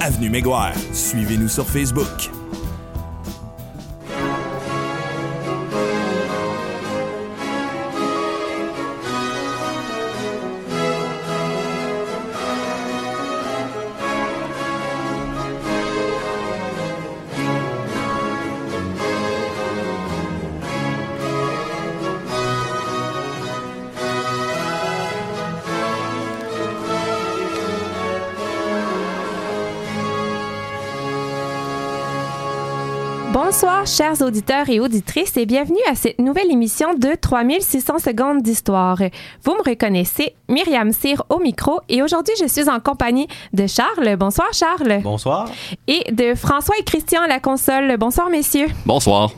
avenue Mégoire. Suivez-nous sur Facebook. Bonsoir, chers auditeurs et auditrices, et bienvenue à cette nouvelle émission de 3600 secondes d'histoire. Vous me reconnaissez, Myriam Cyr au micro, et aujourd'hui, je suis en compagnie de Charles. Bonsoir, Charles. Bonsoir. Et de François et Christian à la console. Bonsoir, messieurs. Bonsoir.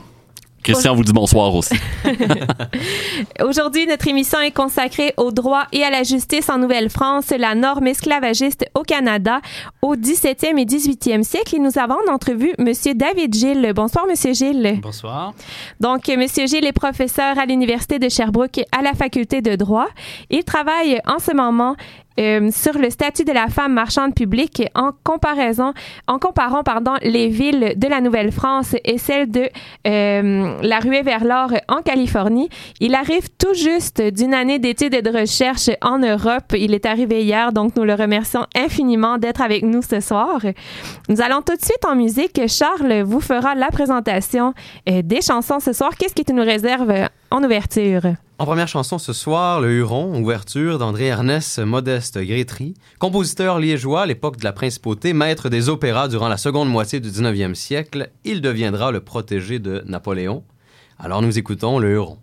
Christian vous dit bonsoir aussi. Aujourd'hui, notre émission est consacrée au droit et à la justice en Nouvelle-France, la norme esclavagiste au Canada au 17e et 18e siècle. Et nous avons en entrevue M. David Gilles. Bonsoir, M. Gilles. Bonsoir. Donc, M. Gilles est professeur à l'Université de Sherbrooke à la faculté de droit. Il travaille en ce moment euh, sur le statut de la femme marchande publique en comparaison, en comparant pardon, les villes de la Nouvelle-France et celles de euh, la ruée vers l'or en Californie. Il arrive tout juste d'une année d'études et de recherche en Europe. Il est arrivé hier, donc nous le remercions infiniment d'être avec nous ce soir. Nous allons tout de suite en musique. Charles vous fera la présentation euh, des chansons ce soir. Qu'est-ce qui nous réserve en ouverture? En première chanson ce soir, Le Huron, ouverture d'André Ernest Modeste Grétry, compositeur liégeois à l'époque de la principauté, maître des opéras durant la seconde moitié du 19e siècle, il deviendra le protégé de Napoléon. Alors nous écoutons Le Huron.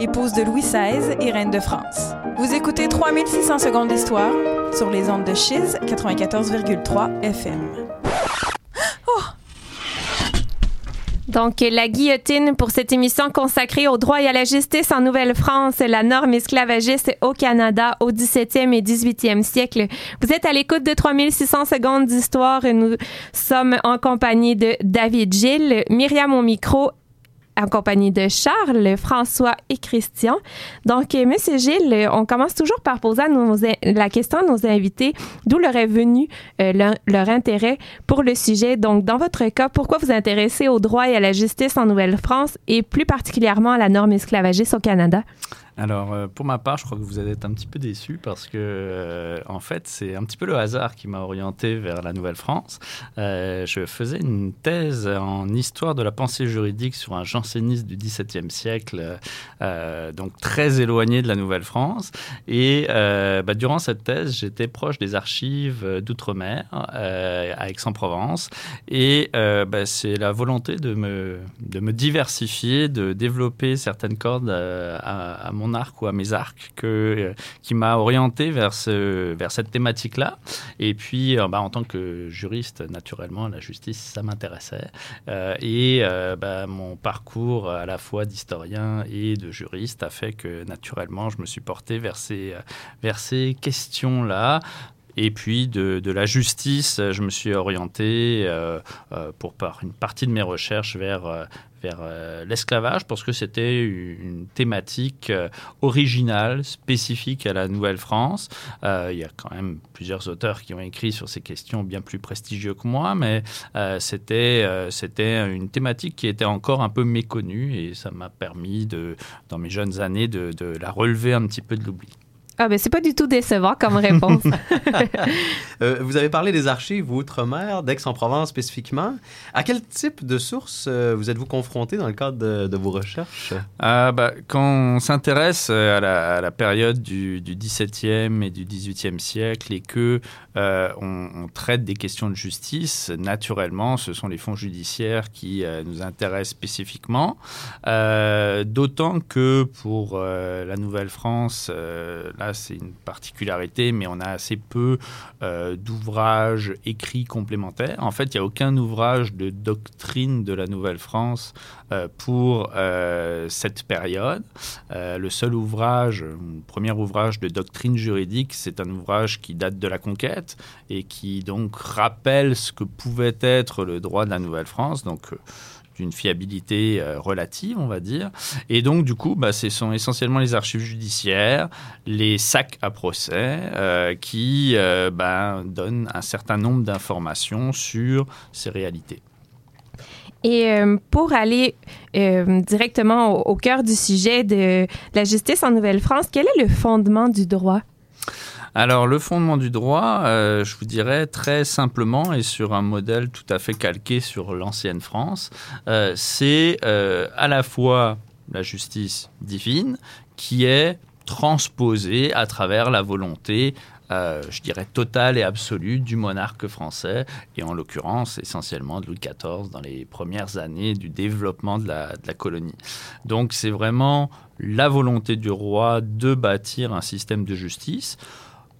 Épouse de Louis XVI et reine de France. Vous écoutez 3600 secondes d'histoire sur les ondes de Chiz 94,3 FM. Donc, la guillotine pour cette émission consacrée au droit et à la justice en Nouvelle-France, la norme esclavagiste au Canada au 17e et 18e siècle. Vous êtes à l'écoute de 3600 secondes d'histoire. Nous sommes en compagnie de David Gilles, Myriam au micro en compagnie de Charles, François et Christian. Donc, euh, Monsieur Gilles, euh, on commence toujours par poser nos, la question à nos invités, d'où leur est venu euh, leur, leur, intérêt pour le sujet. Donc, dans votre cas, pourquoi vous intéressez au droit et à la justice en Nouvelle-France et plus particulièrement à la norme esclavagiste au Canada? Alors, euh, pour ma part, je crois que vous allez être un petit peu déçu parce que, euh, en fait, c'est un petit peu le hasard qui m'a orienté vers la Nouvelle-France. Euh, je faisais une thèse en histoire de la pensée juridique sur un janséniste du XVIIe siècle, donc très éloigné de la Nouvelle-France. Et bah, durant cette thèse, j'étais proche des archives d'outre-mer à Aix-en-Provence. Et bah, c'est la volonté de me, diversifier, de développer certaines cordes à, à mon arc ou à mes arcs que, euh, qui m'a orienté vers, ce, vers cette thématique-là. Et puis, euh, bah, en tant que juriste, naturellement, la justice, ça m'intéressait. Euh, et bah, mon parcours à la fois d'historien et de juriste a fait que, naturellement, je me suis porté vers ces, vers ces questions-là. Et puis de, de, la justice, je me suis orienté pour par une partie de mes recherches vers vers euh, l'esclavage parce que c'était une thématique euh, originale, spécifique à la Nouvelle-France. Euh, il y a quand même plusieurs auteurs qui ont écrit sur ces questions bien plus prestigieux que moi, mais c'était c'était une thématique qui était encore un peu méconnue et ça m'a permis, de, dans mes jeunes années, de, de la relever un petit peu de l'oubli. Ah, ben c'est pas du tout décevant comme réponse. euh, vous avez parlé des archives outre-mer, d'Aix-en-Provence spécifiquement. À quel type de sources euh, vous êtes-vous confronté dans le cadre de, de vos recherches? Ah, bah, quand on s'intéresse euh, à la, à la, période du, du 17e et du 18e siècle et que euh, on, on, traite des questions de justice, naturellement, ce sont les fonds judiciaires qui euh, nous intéressent spécifiquement. D'autant que pour la Nouvelle-France, là, c'est une particularité, mais on a assez peu euh, d'ouvrages écrits complémentaires. En fait, il n'y a aucun ouvrage de doctrine de la Nouvelle-France euh, pour euh, cette période. Le seul ouvrage, le premier ouvrage de doctrine juridique, c'est un ouvrage qui date de la conquête et qui donc rappelle ce que pouvait être le droit de la Nouvelle-France. Donc, d'une fiabilité euh, relative, on va dire. Et donc, du coup, bah, ce sont essentiellement les archives judiciaires, les sacs à procès, euh, qui euh, bah, donnent un certain nombre d'informations sur ces réalités. Et euh, pour aller directement au, cœur du sujet de la justice en Nouvelle-France, quel est le fondement du droit? Alors, le fondement du droit, euh, je vous dirais très simplement et sur un modèle tout à fait calqué sur l'ancienne France, euh, c'est euh, à la fois la justice divine qui est transposée à travers la volonté je dirais, totale et absolue du monarque français, et en l'occurrence essentiellement de Louis XIV dans les premières années du développement de la colonie. Donc c'est vraiment la volonté du roi de bâtir un système de justice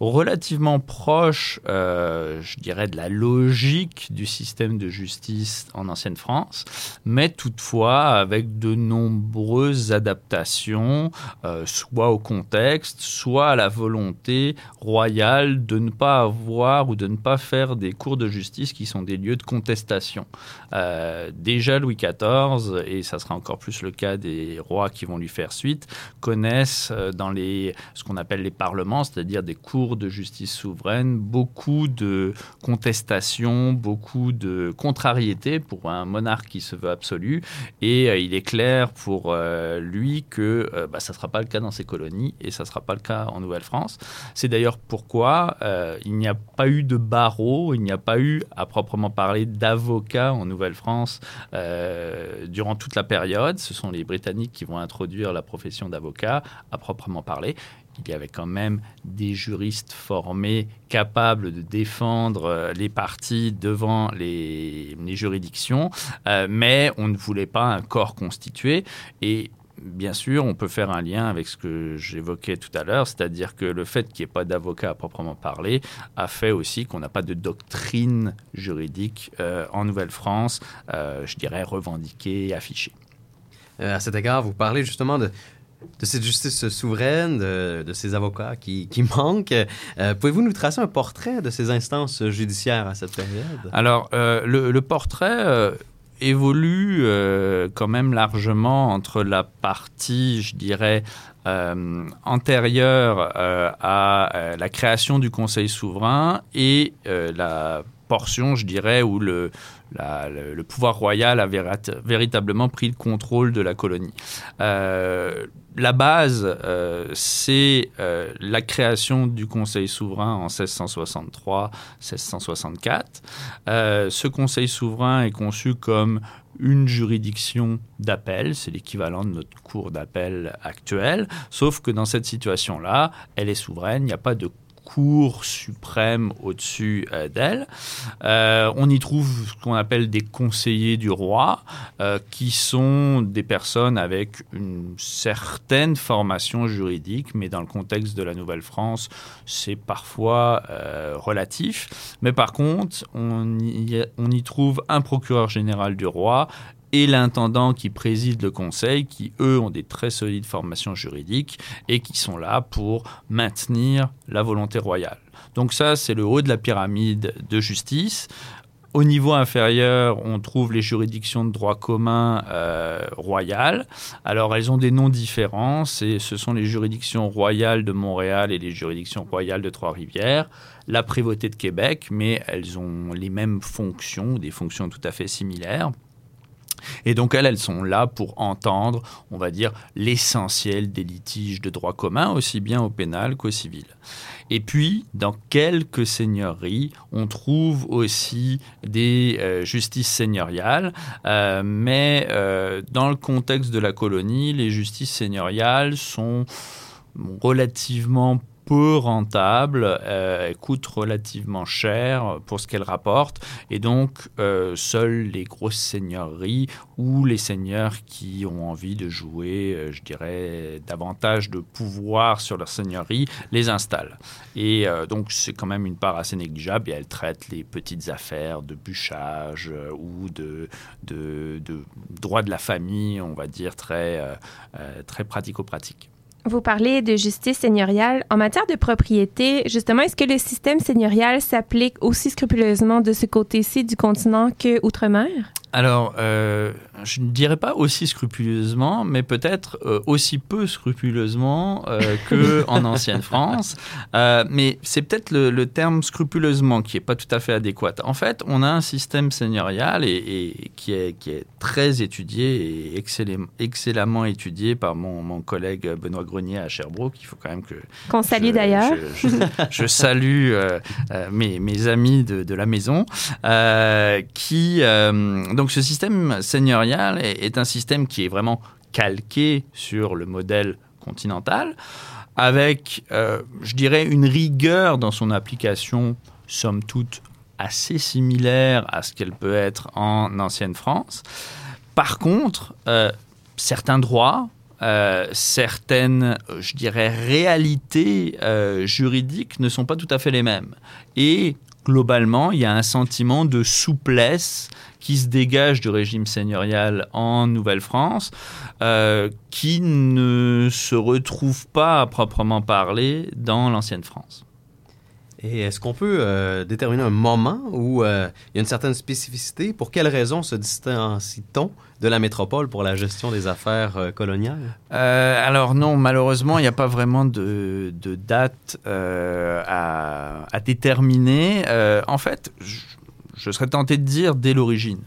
relativement proche, euh, je dirais, de la logique du système de justice en ancienne France, mais toutefois avec de nombreuses adaptations, euh, soit au contexte, soit à la volonté royale de ne pas avoir ou de ne pas faire des cours de justice qui sont des lieux de contestation. Euh, déjà Louis XIV, et ça sera encore plus le cas des rois qui vont lui faire suite, connaissent dans les, ce qu'on appelle les parlements, c'est-à-dire des cours de justice souveraine, beaucoup de contestations, beaucoup de contrariétés pour un monarque qui se veut absolu. Et euh, il est clair pour euh, lui que euh, bah, ça ne sera pas le cas dans ses colonies et ça ne sera pas le cas en Nouvelle-France. C'est d'ailleurs pourquoi il n'y a pas eu de barreau, il n'y a pas eu à proprement parler d'avocat en Nouvelle-France durant toute la période. Ce sont les Britanniques qui vont introduire la profession d'avocat à proprement parler il y avait quand même des juristes formés capables de défendre euh, les parties devant les, juridictions, euh, mais on ne voulait pas un corps constitué. Et bien sûr, on peut faire un lien avec ce que j'évoquais tout à l'heure, c'est-à-dire que le fait qu'il n'y ait pas d'avocat à proprement parler a fait aussi qu'on n'a pas de doctrine juridique euh, en Nouvelle-France, je dirais revendiquée affichée. À cet égard, vous parlez justement de, de cette justice souveraine, de, ces avocats qui, qui manquent. Euh, Pouvez-vous nous tracer un portrait de ces instances judiciaires à cette période? Alors, euh, le, portrait euh, évolue quand même largement entre la partie, je dirais, antérieure à la création du Conseil souverain et la portion, je dirais, où le, le, pouvoir royal a véritablement pris le contrôle de la colonie. Euh, la base, euh, c'est euh, la création du Conseil souverain en 1663-1664. Euh, ce Conseil souverain est conçu comme une juridiction d'appel, c'est l'équivalent de notre cour d'appel actuelle, sauf que dans cette situation-là, elle est souveraine, il n'y a pas de cour suprême au-dessus euh, d'elle. Euh, on y trouve ce qu'on appelle des conseillers du roi, euh, qui sont des personnes avec une certaine formation juridique, mais dans le contexte de la Nouvelle-France, c'est parfois relatif. Mais par contre, on y, on y trouve un procureur général du roi et l'intendant qui préside le conseil, qui eux ont des très solides formations juridiques et qui sont là pour maintenir la volonté royale. Donc ça, c'est le haut de la pyramide de justice. Au niveau inférieur, on trouve les juridictions de droit commun euh, royales. Alors, elles ont des noms différents. C'est- Ce sont les juridictions royales de Montréal et les juridictions royales de Trois-Rivières. La prévôté de Québec, mais elles ont les mêmes fonctions, des fonctions tout à fait similaires. Et donc, elles, sont là pour entendre, on va dire, l'essentiel des litiges de droit commun, aussi bien au pénal qu'au civil. Et puis, dans quelques seigneuries, on trouve aussi des euh, justices seigneuriales, euh, mais euh, dans le contexte de la colonie, les justices seigneuriales sont relativement peu rentables, euh, elles coûtent relativement cher pour ce qu'elles rapportent, et donc euh, seules les grosses seigneuries ou les seigneurs qui ont envie de jouer, euh, je dirais, davantage de pouvoir sur leur seigneurie, les installent. Et donc c'est quand même une part assez négligeable, et elles traitent les petites affaires de bûchage ou de, de, de droit de la famille, on va dire, très, très pratico-pratique. Vous parlez de justice seigneuriale. En matière de propriété, justement, est-ce que le système seigneurial s'applique aussi scrupuleusement de ce côté-ci du continent que outre-mer? Alors, euh, je ne dirais pas aussi scrupuleusement, mais peut-être euh, aussi peu scrupuleusement euh, que en ancienne France. Euh, mais c'est peut-être le, le terme scrupuleusement qui est pas tout à fait adéquat. En fait, on a un système seigneurial et, et qui, est, qui est très étudié et excellem- excellemment étudié par mon, mon collègue Benoît Grenier à Sherbrooke. Il faut quand même que Qu'on salue je- d'ailleurs. Je, je- je salue euh, euh, mes, mes amis de, de la maison euh, qui euh, donc ce système seigneurial est, un système qui est vraiment calqué sur le modèle continental avec euh, je dirais une rigueur dans son application somme toute assez similaire à ce qu'elle peut être en ancienne France par contre euh, certains droits euh, certaines, je dirais, réalités juridiques ne sont pas tout à fait les mêmes. Et globalement, il y a un sentiment de souplesse qui se dégage du régime seigneurial en Nouvelle-France, euh, qui ne se retrouve pas à proprement parler dans l'ancienne France. Et est-ce qu'on peut euh, déterminer un moment où euh, il y a une certaine spécificité? Pour quelles raisons se distancie-t-on de la métropole pour la gestion des affaires euh, coloniales? Euh, alors non, malheureusement, il n'y a pas vraiment de, date euh, à, déterminer. En fait, je, serais tenté de dire dès l'origine,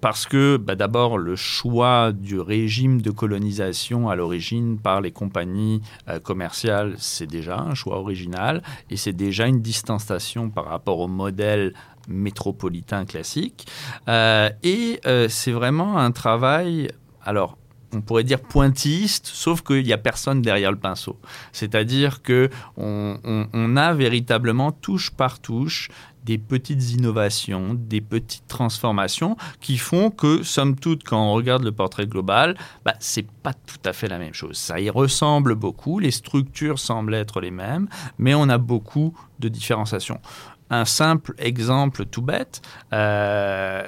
parce que bah, d'abord le choix du régime de colonisation à l'origine par les compagnies commerciales, c'est déjà un choix original et c'est déjà une distanciation par rapport au modèle métropolitain classique. Euh, et euh, c'est vraiment un travail, alors on pourrait dire pointilliste, sauf qu'il n'y a personne derrière le pinceau. C'est-à-dire que on, a véritablement touche par touche des petites innovations, des petites transformations qui font que, somme toute, quand on regarde le portrait global, bah, c'est pas tout à fait la même chose. Ça y ressemble beaucoup, les structures semblent être les mêmes, mais on a beaucoup de différenciation. Un simple exemple tout bête, euh,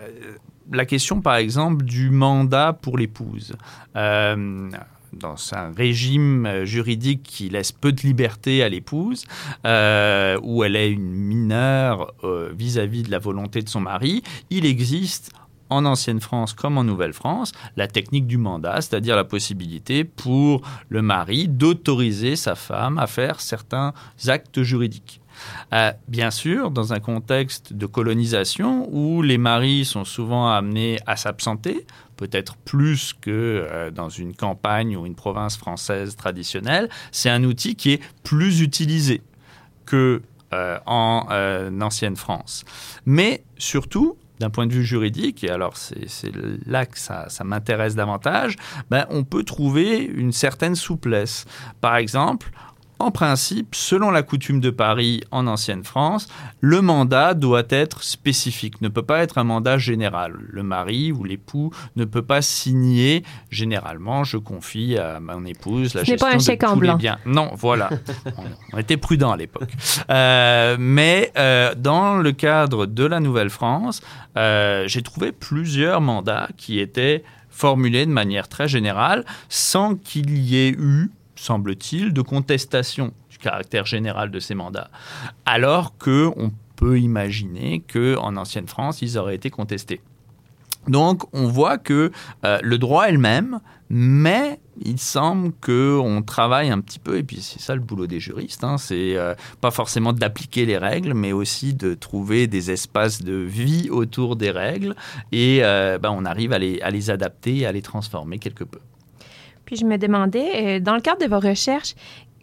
la question par exemple du mandat pour l'épouse. Euh, dans un régime juridique qui laisse peu de liberté à l'épouse, euh, où elle est une mineure euh, vis-à-vis de la volonté de son mari, il existe en ancienne France comme en Nouvelle-France, la technique du mandat, c'est-à-dire la possibilité pour le mari d'autoriser sa femme à faire certains actes juridiques. Euh, bien sûr, dans un contexte de colonisation où les maris sont souvent amenés à s'absenter, peut-être plus que euh, dans une campagne ou une province française traditionnelle, c'est un outil qui est plus utilisé que euh, en ancienne France. Mais surtout, d'un point de vue juridique, et alors c'est là que ça, ça m'intéresse davantage, ben, on peut trouver une certaine souplesse. Par exemple, en principe, selon la coutume de Paris en ancienne France, le mandat doit être spécifique, ne peut pas être un mandat général. Le mari ou l'époux ne peut pas signer généralement, je confie à mon épouse la gestion pas un chèque en tous blanc. les biens. Non, voilà. on, on était prudent à l'époque. Euh, mais euh, dans le cadre de la Nouvelle-France, euh, j'ai trouvé plusieurs mandats qui étaient formulés de manière très générale sans qu'il y ait eu semble-t-il, de contestation du caractère général de ces mandats. Alors que on peut imaginer que en ancienne France, ils auraient été contestés. Donc, on voit que euh, le droit est le même, mais il semble qu'on travaille un petit peu, et puis c'est ça le boulot des juristes, hein, c'est euh, pas forcément d'appliquer les règles, mais aussi de trouver des espaces de vie autour des règles, et euh, ben, on arrive à les, à les adapter, à les transformer quelque peu. Puis je me demandais, euh, dans le cadre de vos recherches,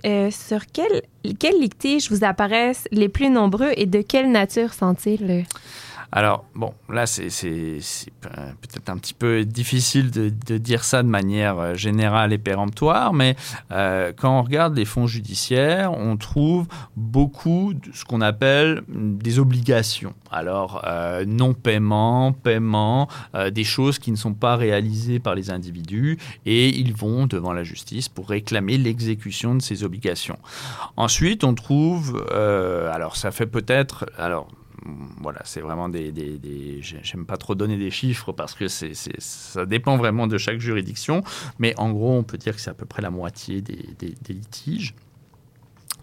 euh, sur quels quels litiges vous apparaissent les plus nombreux et de quelle nature sont-ils? Alors, bon, là, c'est c'est- c'est pe- peut-être un petit peu difficile de, dire ça de manière euh, générale et péremptoire, mais euh, quand on regarde les fonds judiciaires, on trouve beaucoup de ce qu'on appelle des obligations. Alors, euh, non-paiement, paiement, des choses qui ne sont pas réalisées par les individus, et ils vont devant la justice pour réclamer l'exécution de ces obligations. Ensuite, on trouve, alors ça fait peut-être, alors voilà, c'est vraiment des. des, des- j'ai- J'aime pas trop donner des chiffres parce que c'est, ça dépend vraiment de chaque juridiction, mais en gros, on peut dire que c'est à peu près la moitié des- des litiges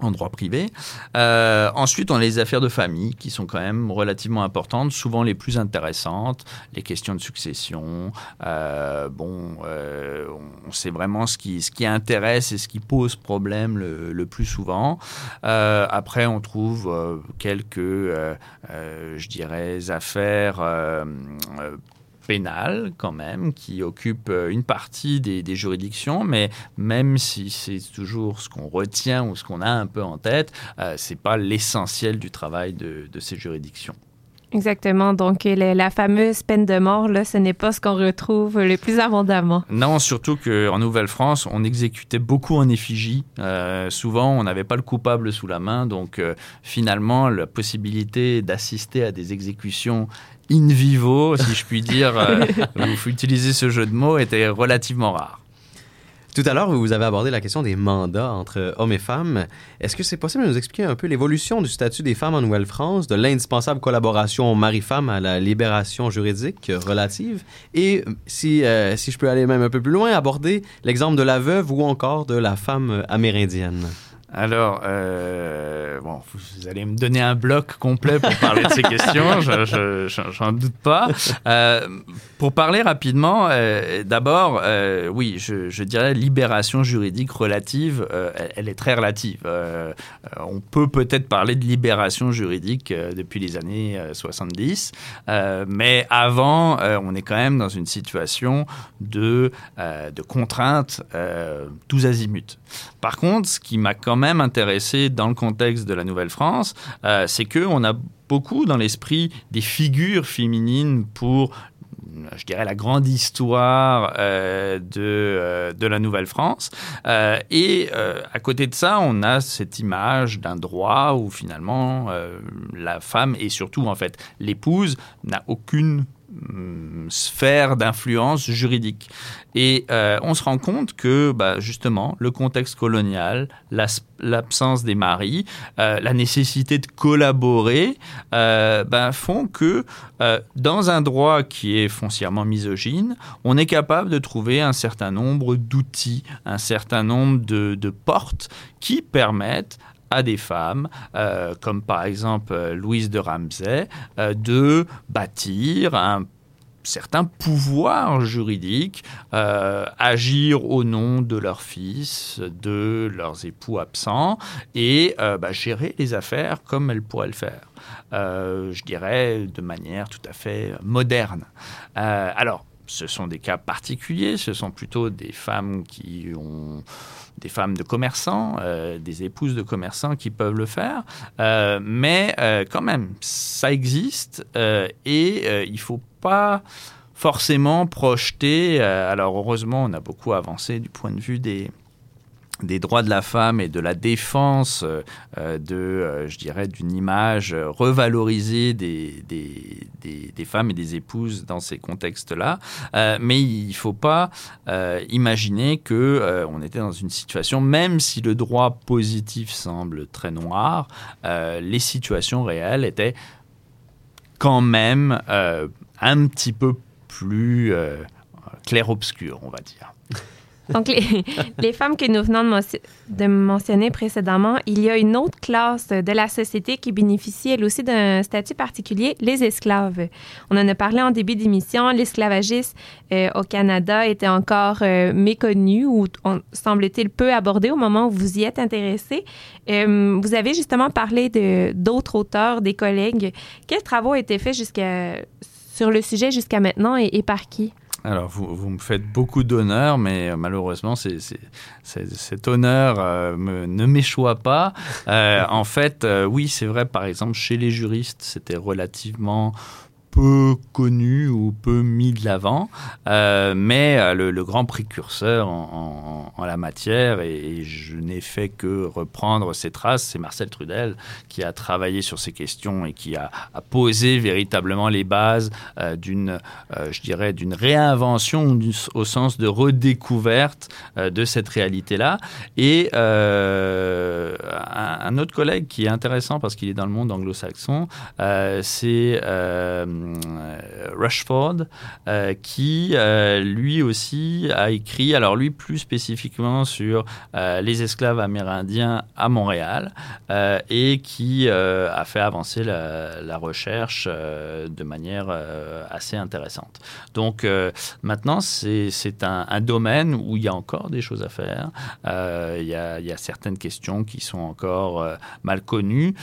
en droit privé. Euh, ensuite, on a les affaires de famille qui sont quand même relativement importantes, souvent les plus intéressantes, les questions de succession. Euh, bon, euh, on sait vraiment ce qui, ce qui intéresse et ce qui pose problème le, le plus souvent. Euh, après, on trouve quelques, je dirais, affaires pénales quand même, qui occupent euh, une partie des, des juridictions, mais même si c'est toujours ce qu'on retient ou ce qu'on a un peu en tête, euh, c'est pas l'essentiel du travail de, de ces juridictions. Exactement. Donc, la fameuse peine de mort, là, ce n'est pas ce qu'on retrouve le plus abondamment. Non, surtout qu'en Nouvelle-France, on exécutait beaucoup en effigie. Euh, souvent, on n'avait pas le coupable sous la main. Donc, euh, finalement, la possibilité d'assister à des exécutions in vivo, si je puis dire, euh, vous utilisez ce jeu de mots, était relativement rare. Tout à l'heure, vous avez abordé la question des mandats entre hommes et femmes. Est-ce que c'est possible de nous expliquer un peu l'évolution du statut des femmes en Nouvelle-France, de l'indispensable collaboration mari-femme à la libération juridique relative, et si, euh, si je peux aller même un peu plus loin, aborder l'exemple de la veuve ou encore de la femme amérindienne? Alors, euh, bon, vous allez me donner un bloc complet pour parler de ces questions, je, j'en doute pas. Euh, pour parler rapidement, euh, d'abord, euh, oui, je, je dirais libération juridique relative, elle, est très relative. On peut peut-être parler de libération juridique depuis les années euh, 70, euh, mais avant, on est quand même dans une situation de, de contraintes tous azimuts. Par contre, ce qui m'a quand même intéressé dans le contexte de la Nouvelle-France, euh, c'est que on a beaucoup dans l'esprit des figures féminines pour je dirais, la grande histoire de, de la Nouvelle-France. et à côté de ça, on a cette image d'un droit où finalement la femme et surtout en fait l'épouse n'a aucune sphère d'influence juridique. Et euh, on se rend compte que, bah, justement, le contexte colonial, l'absence des maris, euh, la nécessité de collaborer, euh, bah, font que dans un droit qui est foncièrement misogyne, on est capable de trouver un certain nombre d'outils, un certain nombre de portes qui permettent à des femmes, euh, comme par exemple euh, Louise de Ramsay, euh, de bâtir un certain pouvoir juridique, agir au nom de leurs fils, de leurs époux absents, et bah, gérer les affaires comme elles pourraient le faire. je dirais de manière tout à fait moderne. alors, ce sont des cas particuliers, ce sont plutôt des femmes qui ont des femmes de commerçants, euh, des épouses de commerçants qui peuvent le faire. Euh, mais euh, quand même, ça existe et il faut pas forcément projeter. alors heureusement, on a beaucoup avancé du point de vue des, des droits de la femme et de la défense euh, euh, de, euh, je dirais, d'une image revalorisée des, des, des, femmes et des épouses dans ces contextes-là. mais il ne faut pas imaginer que on était dans une situation, même si le droit positif semble très noir, les situations réelles étaient quand même un petit peu plus clair-obscur, on va dire. Donc, les, femmes que nous venons de, mentionner précédemment, il y a une autre classe de la société qui bénéficie elle aussi d'un statut particulier, les esclaves. On en a parlé en début d'émission, l'esclavagisme euh, au Canada était encore euh, méconnu ou semble-t-il peu abordé au moment où vous y êtes intéressé. Euh, vous avez justement parlé d'autres auteurs, des collègues. Quels travaux ont été faits sur le sujet jusqu'à maintenant et par qui? Alors, vous, vous, me faites beaucoup d'honneur, mais euh, malheureusement, c'est, cet honneur euh, ne m'échoit pas. Euh, en fait, oui, c'est vrai, par exemple, chez les juristes, c'était relativement peu connu ou peu mis de l'avant, euh, mais euh, le, grand précurseur en, la matière, et, je n'ai fait que reprendre ses traces, c'est Marcel Trudel qui a travaillé sur ces questions et qui a, posé véritablement les bases euh, d'une, je dirais, d'une réinvention au sens de redécouverte de cette réalité-là. Et un, autre collègue qui est intéressant parce qu'il est dans le monde anglo-saxon, c'est Rushford, euh, qui euh, lui aussi a écrit, alors lui plus spécifiquement sur les esclaves amérindiens à Montréal, et qui a fait avancer la, recherche de manière assez intéressante. Donc maintenant, c'est un, domaine où il y a encore des choses à faire. il, y a, certaines questions qui sont encore mal connues.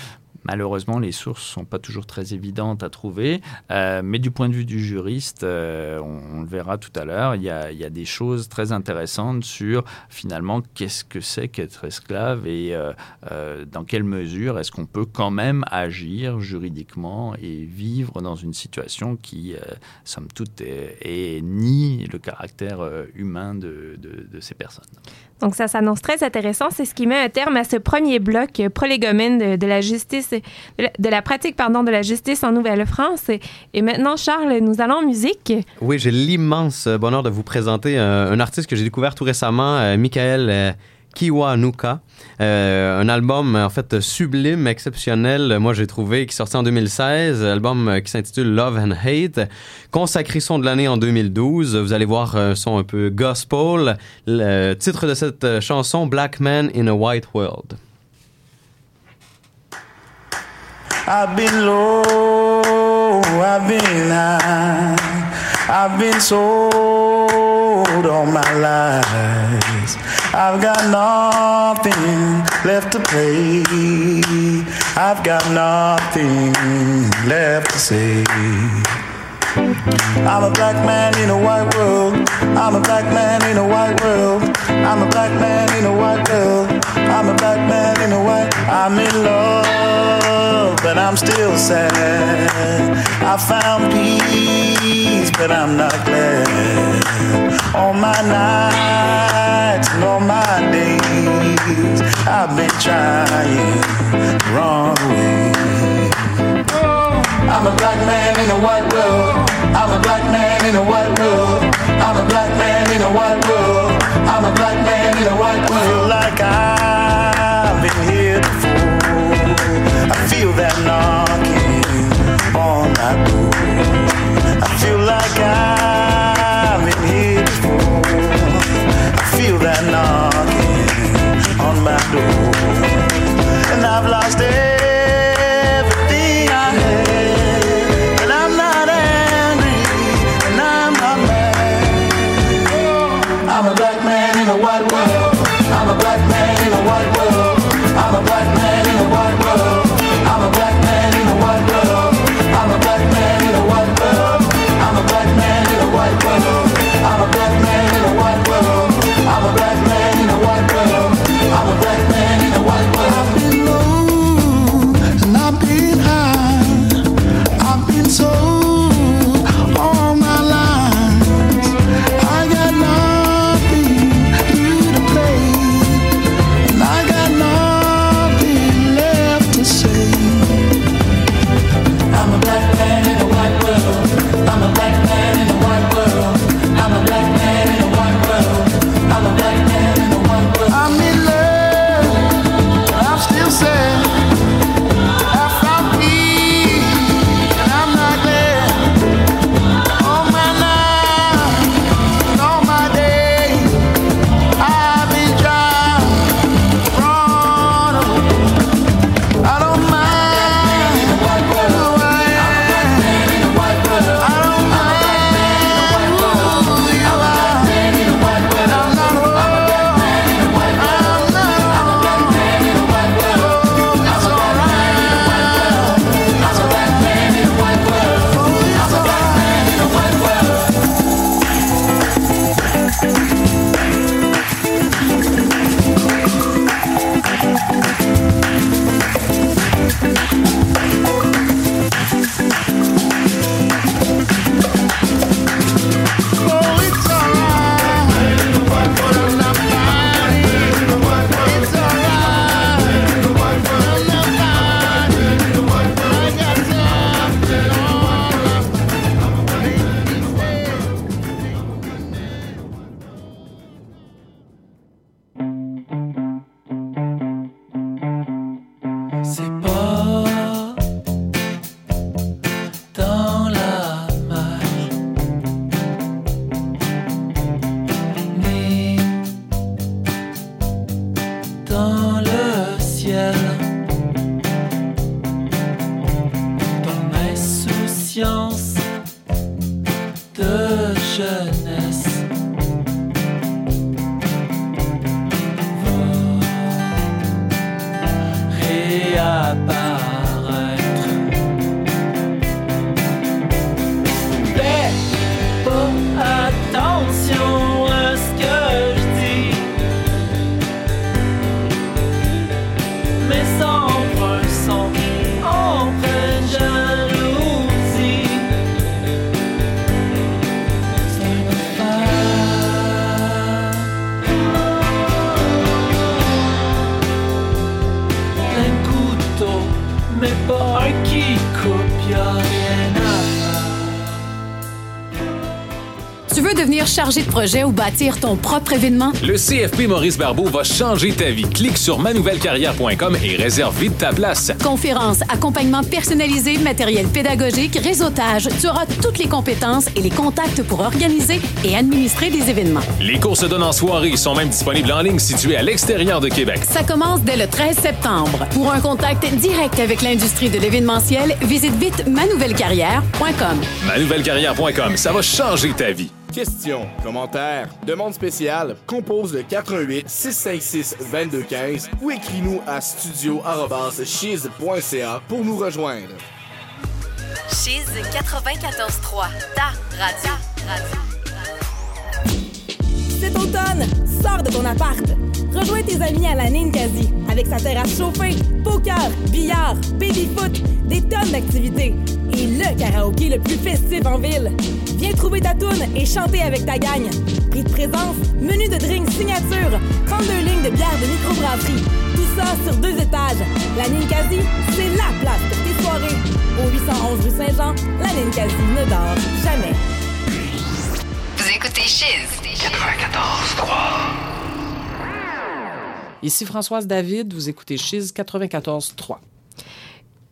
Malheureusement, les sources sont pas toujours très évidentes à trouver, euh, mais du point de vue du juriste, euh, on, le verra tout à l'heure, il y, a, des choses très intéressantes sur finalement qu'est-ce que c'est qu'être esclave et euh, dans quelle mesure est-ce qu'on peut quand même agir juridiquement et vivre dans une situation qui, somme toute, est, nie le caractère humain de ces personnes. Donc, ça s'annonce très intéressant. C'est ce qui met un terme à ce premier bloc euh, prolégomène de, la justice, de la, pratique, pardon, de la justice en Nouvelle-France. Et, maintenant, Charles, nous allons en musique. Oui, j'ai l'immense bonheur de vous présenter un, artiste que j'ai découvert tout récemment, euh, Michael euh, Kiwanuka. Euh, un album en fait sublime, exceptionnel, moi j'ai trouvé, qui est sorti en 2016, album euh, qui s'intitule Love and Hate, consacré son de l'année en 2012. Vous allez voir un son un peu gospel. Le titre de cette chanson, Black Man in a White World. I've been low, I've been high, I've been sold all my life. I've got nothing left to play. I've got nothing left to say. I'm a black man in a white world. I'm a black man in a white world. I'm a black man in a white world. I'm a black man in a white. I'm in love, but I'm still sad. I found peace, but I'm not glad. All my nights and all my days, I've been trying the wrong way. I'm a black man in a white world. I'm a black man in a white world. I'm a black man in a white world. I'm a black man in a white world. Like I've knocking on my door. And I've lost everything devenir chargé de projet ou bâtir ton propre événement? Le CFP Maurice Barbeau va changer ta vie. Clique sur manouvellecarrière.com et réserve vite ta place. Conférences, accompagnement personnalisé, matériel pédagogique, réseautage, tu auras toutes les compétences et les contacts pour organiser et administrer des événements. Les cours se donnent en soirée, sont même disponibles en ligne situés à l'extérieur de Québec. Ça commence dès le 13 septembre. Pour un contact direct avec l'industrie de l'événementiel, visite vite manouvellecarrière.com. manouvellecarrière.com, ça va changer ta vie. Questions, commentaires, demandes spéciales, compose le 88 656 2215 ou écris-nous à studio@chiz.ca pour nous rejoindre. Chiz 94.3, ta radio. Cet automne, sors de ton appart. Rejoins tes amis à la Ninkasi, avec sa terrasse chauffée, poker, billard, baby-foot, des tonnes d'activités et le karaoké le plus festif en ville. Viens trouver ta toune et chanter avec ta gang. Prix de présence, menu de drink signature, 32 lignes de bière de microbrasserie. Tout ça sur deux étages. La Ninkasi, c'est la place pour tes soirées. Au 811 rue Saint-Jean, la Ninkasi ne dort jamais. Vous écoutez Chiz 94.3. Ici Françoise David, vous écoutez Chiz 94.3.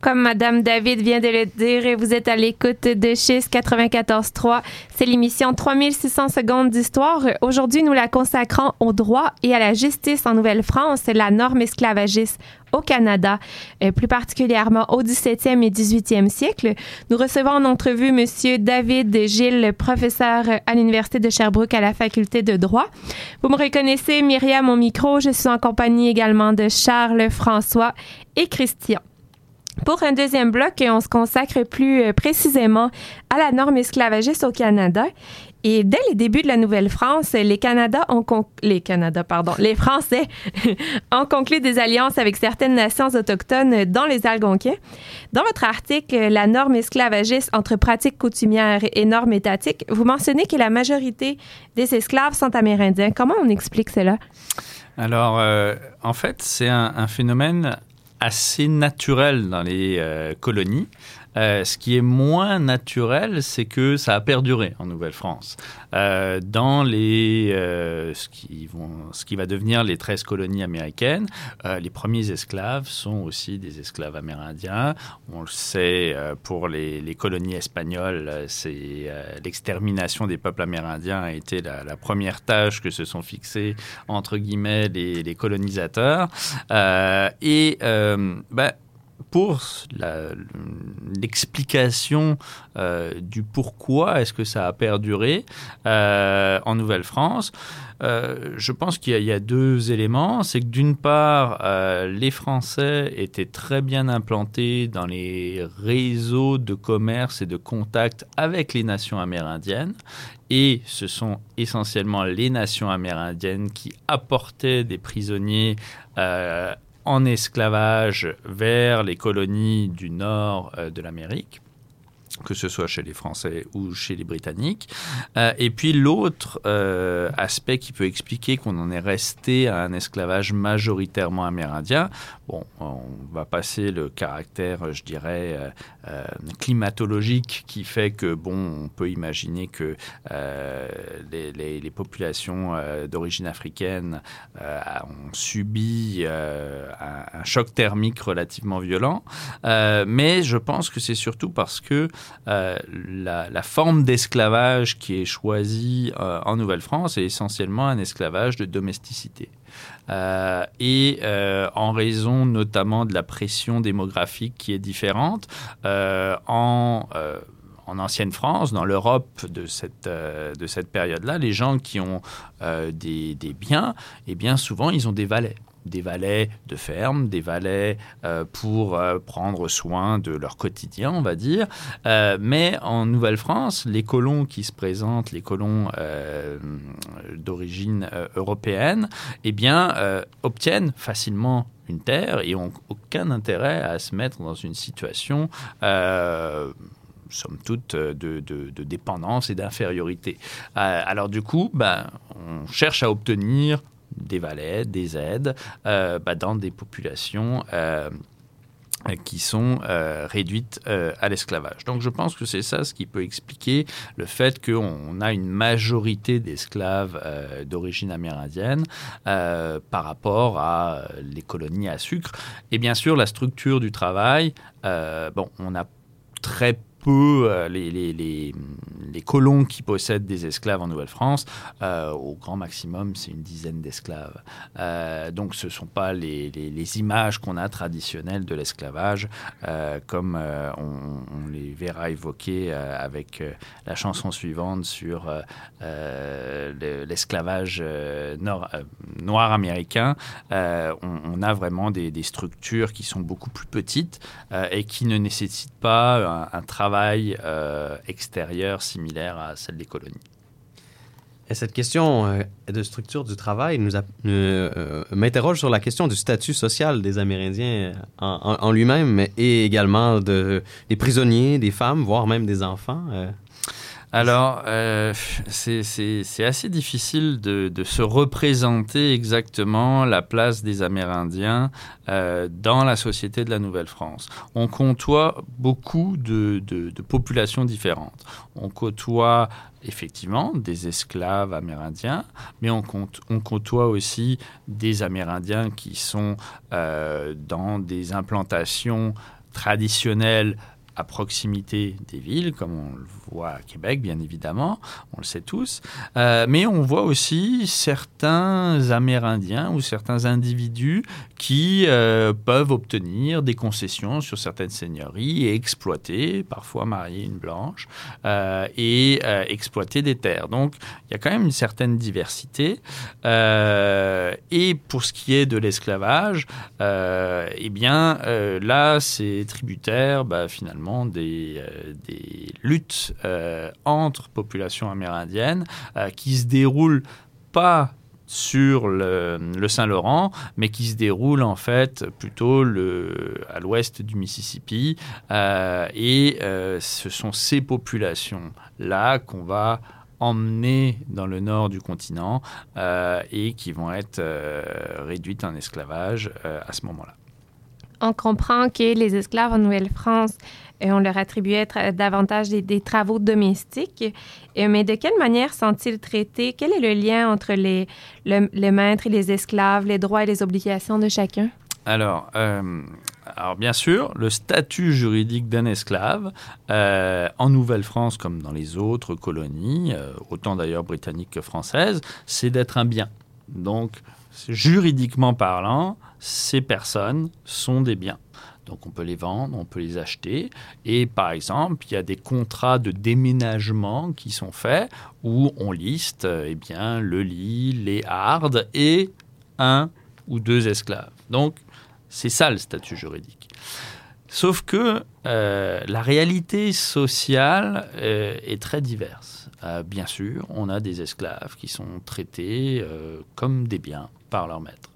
Comme Madame David vient de le dire, vous êtes à l'écoute de Chiz 94.3. C'est l'émission 3600 secondes d'histoire. Aujourd'hui, nous la consacrons au droit et à la justice en Nouvelle-France, la norme esclavagiste au Canada, euh, plus particulièrement au 17e et 18e siècle. Nous recevons en entrevue Monsieur David Gilles, professeur à l'Université de Sherbrooke à la faculté de droit. Vous me reconnaissez, Myriam, au micro. Je suis en compagnie également de Charles, François et Christian. Pour un deuxième bloc, on se consacre plus euh, précisément à la norme esclavagiste au Canada. Et dès les débuts de la Nouvelle-France, les Canada ont les Canada, pardon, les Français ont conclu des alliances avec certaines nations autochtones dans les Algonquins. Dans votre article, La norme esclavagiste entre pratiques coutumières et normes étatiques, vous mentionnez que la majorité des esclaves sont amérindiens. Comment on explique cela? Alors, euh, en fait, c'est un phénomène assez naturel dans les euh, colonies. Euh, ce qui est moins naturel, c'est que ça a perduré en Nouvelle-France. Euh, dans les, euh, ce, qui va devenir les 13 colonies américaines, les premiers esclaves sont aussi des esclaves amérindiens. On le sait, pour les, colonies espagnoles, c'est l'extermination des peuples amérindiens a été la, première tâche que se sont fixées, entre guillemets, les, les colonisateurs. Et bah, pour l'explication euh, du pourquoi est-ce que ça a perduré euh, en Nouvelle-France, euh, je pense qu'il y, y a deux éléments. C'est que d'une part, les Français étaient très bien implantés dans les réseaux de commerce et de contact avec les nations amérindiennes. Et ce sont essentiellement les nations amérindiennes qui apportaient des prisonniers en esclavage vers les colonies du nord euh, de l'Amérique que ce soit chez les Français ou chez les Britanniques. Euh, et puis l'autre euh, aspect qui peut expliquer qu'on en est resté à un esclavage majoritairement amérindien, bon, on va passer le caractère, je dirais, euh, climatologique qui fait que, bon, on peut imaginer que les, populations d'origine africaine ont subi un, choc thermique relativement violent. Mais je pense que c'est surtout parce que euh, la, forme d'esclavage qui est choisie euh, en Nouvelle-France est essentiellement un esclavage de domesticité. Euh, et en raison notamment de la pression démographique qui est différente, en, en ancienne France, dans l'Europe de cette, de cette période-là, les gens qui ont des, des biens, et bien souvent, ils ont des valets des valets de ferme, des valets euh, pour euh, prendre soin de leur quotidien, on va dire. Euh, mais en Nouvelle-France, les colons qui se présentent, les colons d'origine européenne, eh bien, obtiennent facilement une terre et ont aucun intérêt à se mettre dans une situation somme toute, de, dépendance et d'infériorité. Alors du coup, ben, on cherche à obtenir des valets, des aides euh, bah, dans des populations euh, qui sont euh, réduites à l'esclavage. Donc je pense que c'est ça ce qui peut expliquer le fait qu'on a une majorité d'esclaves d'origine amérindienne par rapport à les colonies à sucre. Et bien sûr, la structure du travail, bon, on a très peu euh, les, les, les, colons qui possèdent des esclaves en Nouvelle-France. euh, au grand maximum, c'est une dizaine d'esclaves. Euh, donc ce ne sont pas les, images qu'on a traditionnelles de l'esclavage, comme on, les verra évoquer avec la chanson suivante sur le- l'esclavage noir américain. On, a vraiment des, des structures qui sont beaucoup plus petites et qui ne nécessitent pas un travail euh, extérieur similaire à celle des colonies. Et cette question euh, de structure du travail nous euh, m'interroge sur la question du statut social des Amérindiens en, lui-même, et également de, des prisonniers, des femmes, voire même des enfants. Alors, euh, c'est assez difficile de, se représenter exactement la place des Amérindiens euh, dans la société de la Nouvelle-France. On côtoie beaucoup de, populations différentes. On côtoie effectivement des esclaves amérindiens, mais on côtoie aussi des Amérindiens qui sont euh, dans des implantations traditionnelles à proximité des villes, comme on le voit à Québec, bien évidemment, on le sait tous. Euh, mais on voit aussi certains Amérindiens ou certains individus qui euh, peuvent obtenir des concessions sur certaines seigneuries et exploiter, parfois marier une blanche, euh, et exploiter des terres. Donc, il y a quand même une certaine diversité. Et pour ce qui est de l'esclavage, eh bien, là, c'est tributaire, bah, finalement, des, euh, des luttes euh, entre populations amérindiennes euh, qui se déroulent pas sur le, Saint-Laurent, mais qui se déroulent en fait plutôt à l'ouest du Mississippi. Et ce sont ces populations-là qu'on va emmener dans le nord du continent et qui vont être réduites en esclavage à ce moment-là. On comprend que les esclaves en Nouvelle-France, euh, on leur attribuait davantage des, travaux domestiques. Euh, mais de quelle manière sont-ils traités? Quel est le lien entre les, le, maître et les esclaves, les droits et les obligations de chacun? Alors, euh, alors bien sûr, le statut juridique d'un esclave, en Nouvelle-France comme dans les autres colonies, autant d'ailleurs britanniques que françaises, c'est d'être un bien. Donc, juridiquement parlant, ces personnes sont des biens. Donc on peut les vendre, on peut les acheter. Et par exemple, il y a des contrats de déménagement qui sont faits où on liste eh bien, le lit, les hardes et un ou deux esclaves. Donc c'est ça le statut juridique. Sauf que euh, la réalité sociale euh, est très diverse. Euh, bien sûr, on a des esclaves qui sont traités comme des biens par leur maître.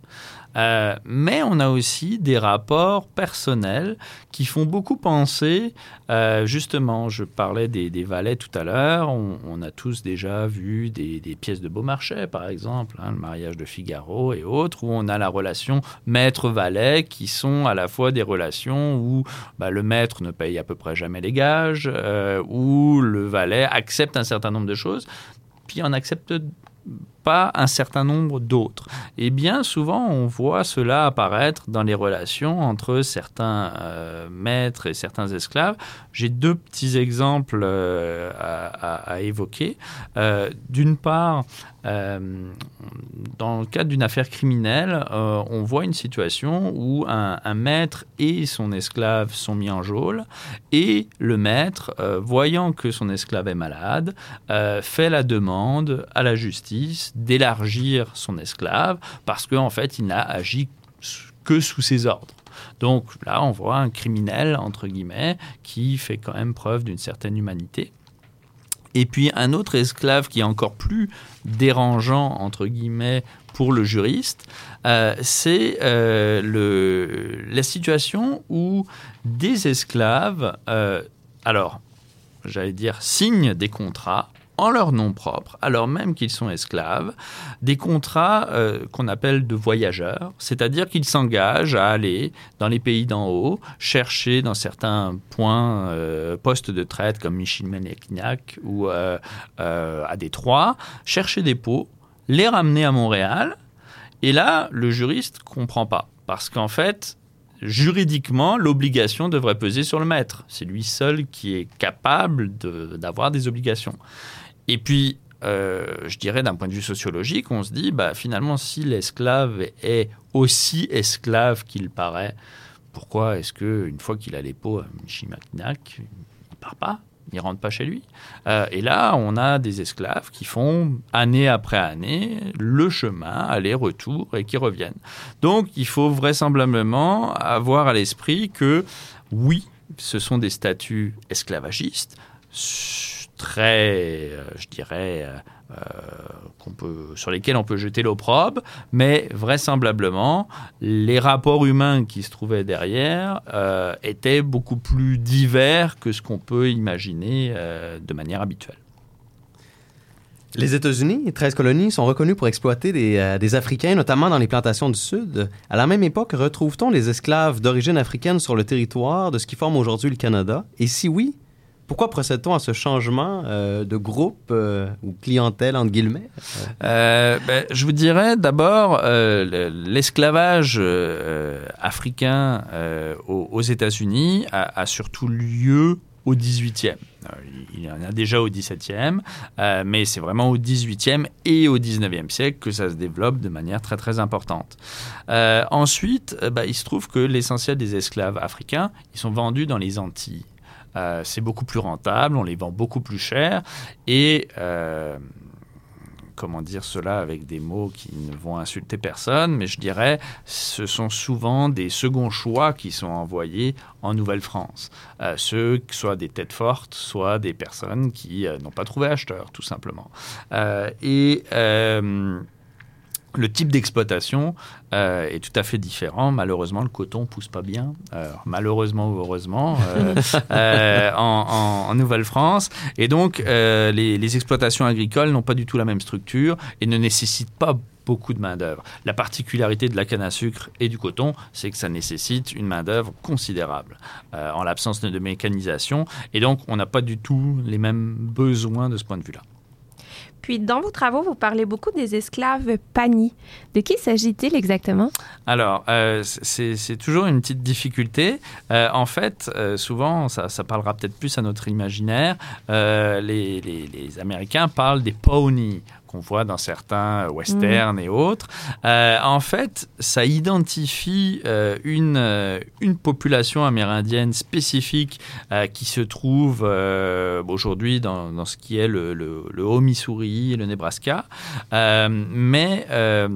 Euh, mais on a aussi des rapports personnels qui font beaucoup penser, euh, justement, je parlais des, valets tout à l'heure, on, a tous déjà vu des, des pièces de Beaumarchais, par exemple, hein, le mariage de Figaro et autres, où on a la relation maître-valet, qui sont à la fois des relations où bah, le maître ne paye à peu près jamais les gages, euh, où le valet accepte un certain nombre de choses, puis en accepte pas un certain nombre d'autres. Et bien souvent, on voit cela apparaître dans les relations entre certains euh, maîtres et certains esclaves. J'ai deux petits exemples euh, à, évoquer. Euh, D'une part, dans le cadre d'une affaire criminelle, on voit une situation où un, un maître et son esclave sont mis en geôle et le maître, voyant que son esclave est malade, fait la demande à la justice d'élargir son esclave parce qu'en fait, il n'a agi que sous ses ordres. Donc là, on voit un criminel, qui fait quand même preuve d'une certaine humanité. Et puis un autre esclave qui est encore plus dérangeant, entre guillemets, pour le juriste, euh, c'est euh, la situation où des esclaves, euh, alors, j'allais dire, signent des contrats en leur nom propre, alors même qu'ils sont esclaves, des contrats euh, qu'on appelle de voyageurs, c'est-à-dire qu'ils s'engagent à aller dans les pays d'en haut, chercher dans certains points, euh, postes de traite comme Michilimackinac ou euh, à Détroit, chercher des pots, les ramener à Montréal, et là, le juriste comprend pas, parce qu'en fait, juridiquement, l'obligation devrait peser sur le maître. C'est lui seul qui est capable d'avoir des obligations. Et puis, euh, je dirais d'un point de vue sociologique, on se dit, bah, finalement, si l'esclave est aussi esclave qu'il paraît, pourquoi est-ce que une fois qu'il a les pots à Michilimackinac, il part pas il rentre pas chez lui? Euh, et là, on a des esclaves qui font année après année le chemin, aller-retour, et qui reviennent. Donc, il faut vraisemblablement avoir à l'esprit que oui, ce sont des statuts esclavagistes, très, euh, je dirais, euh, euh, peut, sur lesquels on peut jeter l'opprobre, mais vraisemblablement, les rapports humains qui se trouvaient derrière étaient beaucoup plus divers que ce qu'on peut imaginer de manière habituelle. Les États-Unis, 13 colonies, sont reconnus pour exploiter des, des Africains, notamment dans les plantations du Sud. À la même époque, retrouve-t-on les esclaves d'origine africaine sur le territoire de ce qui forme aujourd'hui le Canada? Et si oui, pourquoi procède-t-on à ce changement euh, de groupe euh, ou clientèle, entre guillemets? Euh, ben, je vous dirais d'abord euh, le- l'esclavage africain aux, États-Unis a, surtout lieu au 18e. Euh, Il y en a déjà au 17e, euh, mais c'est vraiment au 18e et au 19e siècle que ça se développe de manière très très importante. Ensuite, bah, il se trouve que l'essentiel des esclaves africains, ils sont vendus dans les Antilles. Euh, c'est beaucoup plus rentable, on les vend beaucoup plus cher et euh, comment dire cela avec des mots qui ne vont insulter personne, mais je dirais ce sont souvent des seconds choix qui sont envoyés en Nouvelle-France. Euh, ceux, soit des têtes fortes, soit des personnes qui n'ont pas trouvé acheteur, tout simplement. Et le type d'exploitation euh, est tout à fait différent. Malheureusement, le coton pousse pas bien. Malheureusement ou heureusement, euh, euh, en, en- en Nouvelle-France. Et donc, les, les exploitations agricoles n'ont pas du tout la même structure et ne nécessitent pas beaucoup de main-d'œuvre. La particularité de la canne à sucre et du coton, c'est que ça nécessite une main-d'œuvre considérable euh, en l'absence de mécanisation. Et donc, on n'a pas du tout les mêmes besoins de ce point de vue-là. Puis, dans vos travaux, vous parlez beaucoup des esclaves panis. De qui s'agit-il exactement? Alors, euh, c'est toujours une petite difficulté. Euh, en fait, euh, souvent, ça, parlera peut-être plus à notre imaginaire. les- les Américains parlent des ponies qu'on voit dans certains westerns et autres. Euh, en fait, ça identifie euh, une, euh, une population amérindienne spécifique euh, qui se trouve euh, aujourd'hui dans, dans ce qui est le, le- le Haut-Missouri le Nebraska. Euh, mais... euh,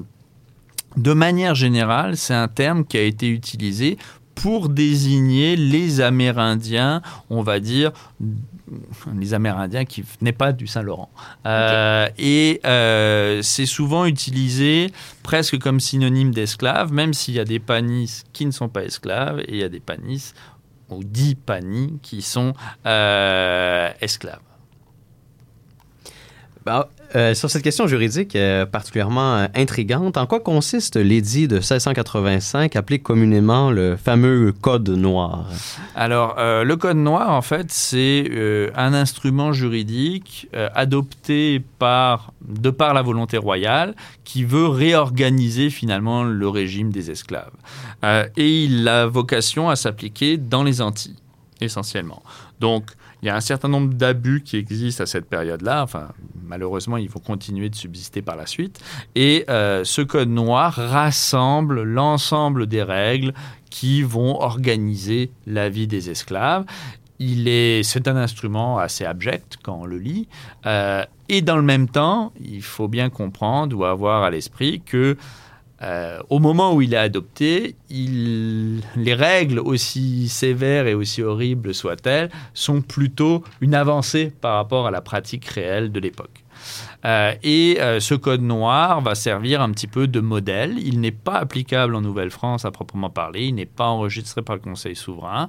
de manière générale, c'est un terme qui a été utilisé pour désigner les Amérindiens, on va dire, les Amérindiens qui venaient pas du Saint-Laurent. Euh, Et euh, c'est souvent utilisé presque comme synonyme d'esclave, même s'il y a des panis qui ne sont pas esclaves et il y a des panis ou dits panis qui sont euh, esclaves. Bah, euh, sur cette question juridique euh, particulièrement euh, intrigante, en quoi consiste l'édit de 1685 appelé communément le fameux Code noir? Alors, le code noir, en fait, c'est un instrument juridique adopté par, de par la volonté royale qui veut réorganiser finalement le régime des esclaves. Et il a vocation à s'appliquer dans les Antilles, essentiellement. Donc, il y a un certain nombre d'abus qui existent à cette période-là. Enfin, malheureusement, ils vont continuer de subsister par la suite. Et euh, ce code noir rassemble l'ensemble des règles qui vont organiser la vie des esclaves. Il est, c'est un instrument assez abject quand on le lit. Euh, et dans le même temps, il faut bien comprendre ou avoir à l'esprit que euh, au moment où il est adopté, les règles, aussi sévères et aussi horribles soient-elles, sont plutôt une avancée par rapport à la pratique réelle de l'époque. Euh, et euh, ce code noir va servir un petit peu de modèle. Il n'est pas applicable en Nouvelle-France à proprement parler. Il n'est pas enregistré par le Conseil souverain.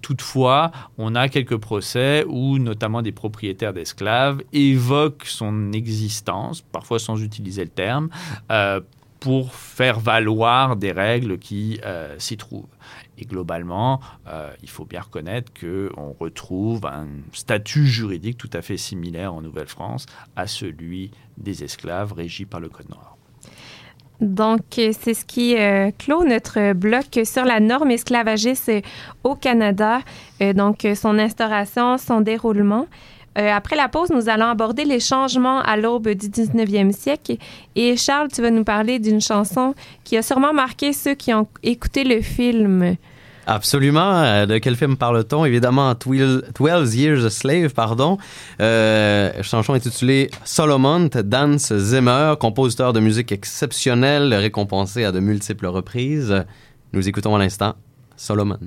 Toutefois, on a quelques procès où notamment des propriétaires d'esclaves évoquent son existence, parfois sans utiliser le terme, pour faire valoir des règles qui euh, s'y trouvent. Et globalement, euh, il faut bien reconnaître qu'on retrouve un statut juridique tout à fait similaire en Nouvelle-France à celui des esclaves régis par le Code noir. Donc, c'est ce qui euh, clôt notre bloc sur la norme esclavagiste au Canada, donc son instauration, son déroulement. Euh, après la pause, nous allons aborder les changements à l'aube du 19e siècle. Et Charles, tu vas nous parler d'une chanson qui a sûrement marqué ceux qui ont écouté le film. Absolument. Euh, De quel film parle-t-on? Évidemment, Twil- 12 Years a Slave, pardon. Euh, chanson intitulée Solomon de Dan Zimmer, compositeur de musique exceptionnelle, récompensé à de multiples reprises. Nous écoutons à l'instant Solomon.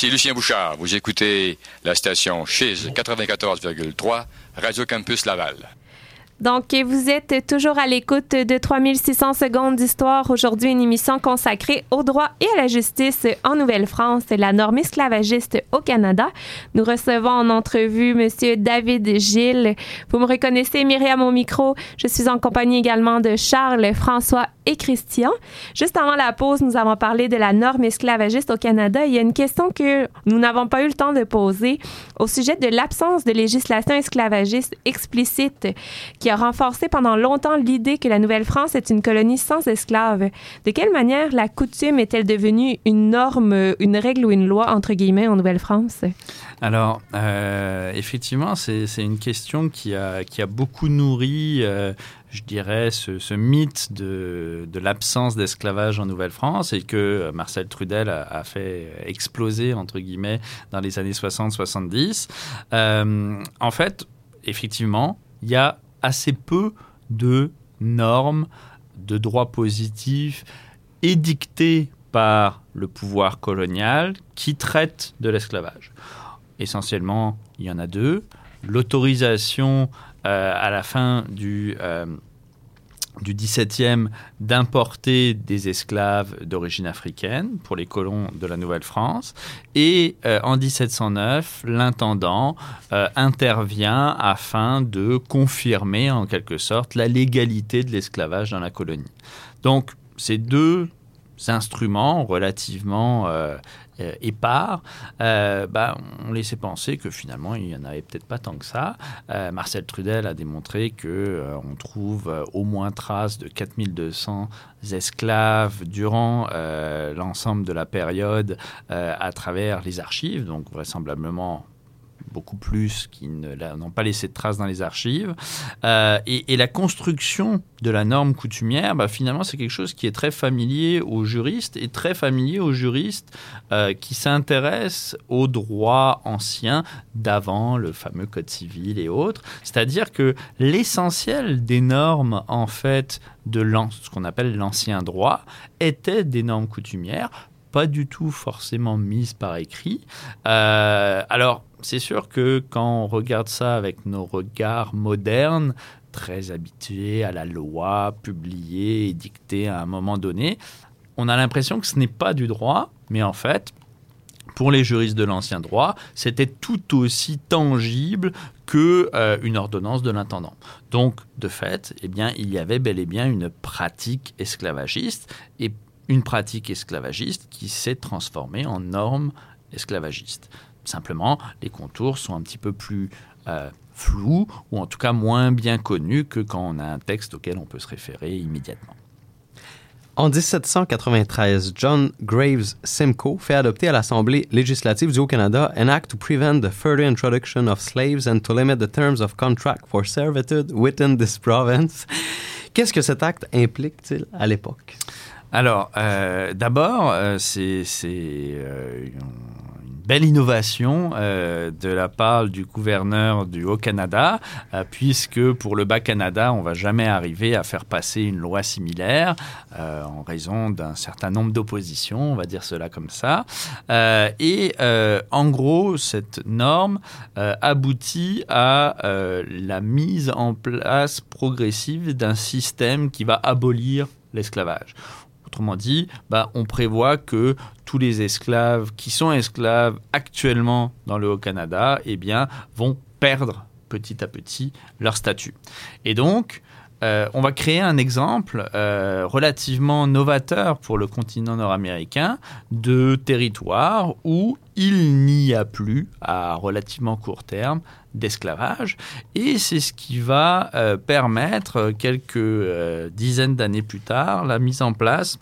Ici Lucien Bouchard, vous écoutez la station Chiz 94,3, Radio Campus Laval. Donc, vous êtes toujours à l'écoute de 3600 secondes d'histoire. Aujourd'hui, une émission consacrée au droit et à la justice en Nouvelle-France, la norme esclavagiste au Canada. Nous recevons en entrevue Monsieur David Gilles. Vous me reconnaissez, Myriam au micro. Je suis en compagnie également de Charles, François et Christian. Juste avant la pause, nous avons parlé de la norme esclavagiste au Canada. Il y a une question que nous n'avons pas eu le temps de poser au sujet de l'absence de législation esclavagiste explicite qui a renforcé pendant longtemps l'idée que la Nouvelle-France est une colonie sans esclaves. De quelle manière la coutume est-elle devenue une norme, une règle ou une loi, entre guillemets, en Nouvelle-France? Alors, euh, effectivement, c'est une question qui a, qui a beaucoup nourri, euh, je dirais, ce, mythe de, l'absence d'esclavage en Nouvelle-France et que Marcel Trudel a, fait exploser, entre guillemets, dans les années 60-70. Euh, en fait, effectivement, il y a assez peu de normes, de droits positifs édictés par le pouvoir colonial qui traitent de l'esclavage. Essentiellement, il y en a deux. L'autorisation euh, à la fin du, euh, du 17e d'importer des esclaves d'origine africaine pour les colons de la Nouvelle-France. Et euh, en 1709, l'intendant euh, intervient afin de confirmer en quelque sorte la légalité de l'esclavage dans la colonie. Donc ces deux instruments relativement euh, euh, épars, euh, bah, on laissait penser que finalement il n'y en avait peut-être pas tant que ça. Euh, Marcel Trudel a démontré que euh, on trouve au moins trace de 4200 esclaves durant l'ensemble de la période à travers les archives, donc vraisemblablement beaucoup plus qui n'ont pas laissé de traces dans les archives. Euh, et, la construction de la norme coutumière, bah, finalement, c'est quelque chose qui est très familier aux juristes et très familier aux juristes euh, qui s'intéressent aux droits anciens d'avant, le fameux Code civil et autres. C'est-à-dire que l'essentiel des normes, en fait, de ce qu'on appelle l'ancien droit, étaient des normes coutumières pas du tout forcément mises par écrit. Euh, alors, c'est sûr que quand on regarde ça avec nos regards modernes, très habitués à la loi publiée et dictée à un moment donné, on a l'impression que ce n'est pas du droit, mais en fait, pour les juristes de l'ancien droit, c'était tout aussi tangible que euh, une ordonnance de l'intendant. Donc, de fait, eh bien, il y avait bel et bien une pratique esclavagiste et une pratique esclavagiste qui s'est transformée en norme esclavagiste. Simplement, les contours sont un petit peu plus euh, flous ou en tout cas moins bien connus que quand on a un texte auquel on peut se référer immédiatement. En 1793, John Graves Simcoe fait adopter à l'Assemblée législative du Haut-Canada an act to prevent the further introduction of slaves and to limit the terms of contract for servitude within this province. Qu'est-ce que cet acte implique-t-il à l'époque? Alors, euh, d'abord, euh, c'est euh, une belle innovation de la part du gouverneur du Haut-Canada, puisque pour le Bas-Canada, on va jamais arriver à faire passer une loi similaire en raison d'un certain nombre d'oppositions, on va dire cela comme ça. Et en gros, cette norme aboutit à la mise en place progressive d'un système qui va abolir l'esclavage. Autrement dit, bah, on prévoit que tous les esclaves qui sont esclaves actuellement dans le Haut-Canada eh vont perdre petit à petit leur statut. Et donc, euh, on va créer un exemple euh, relativement novateur pour le continent nord-américain de territoire où il n'y a plus, à relativement court terme, d'esclavage. Et c'est ce qui va euh, permettre, quelques dizaines d'années plus tard, la mise en place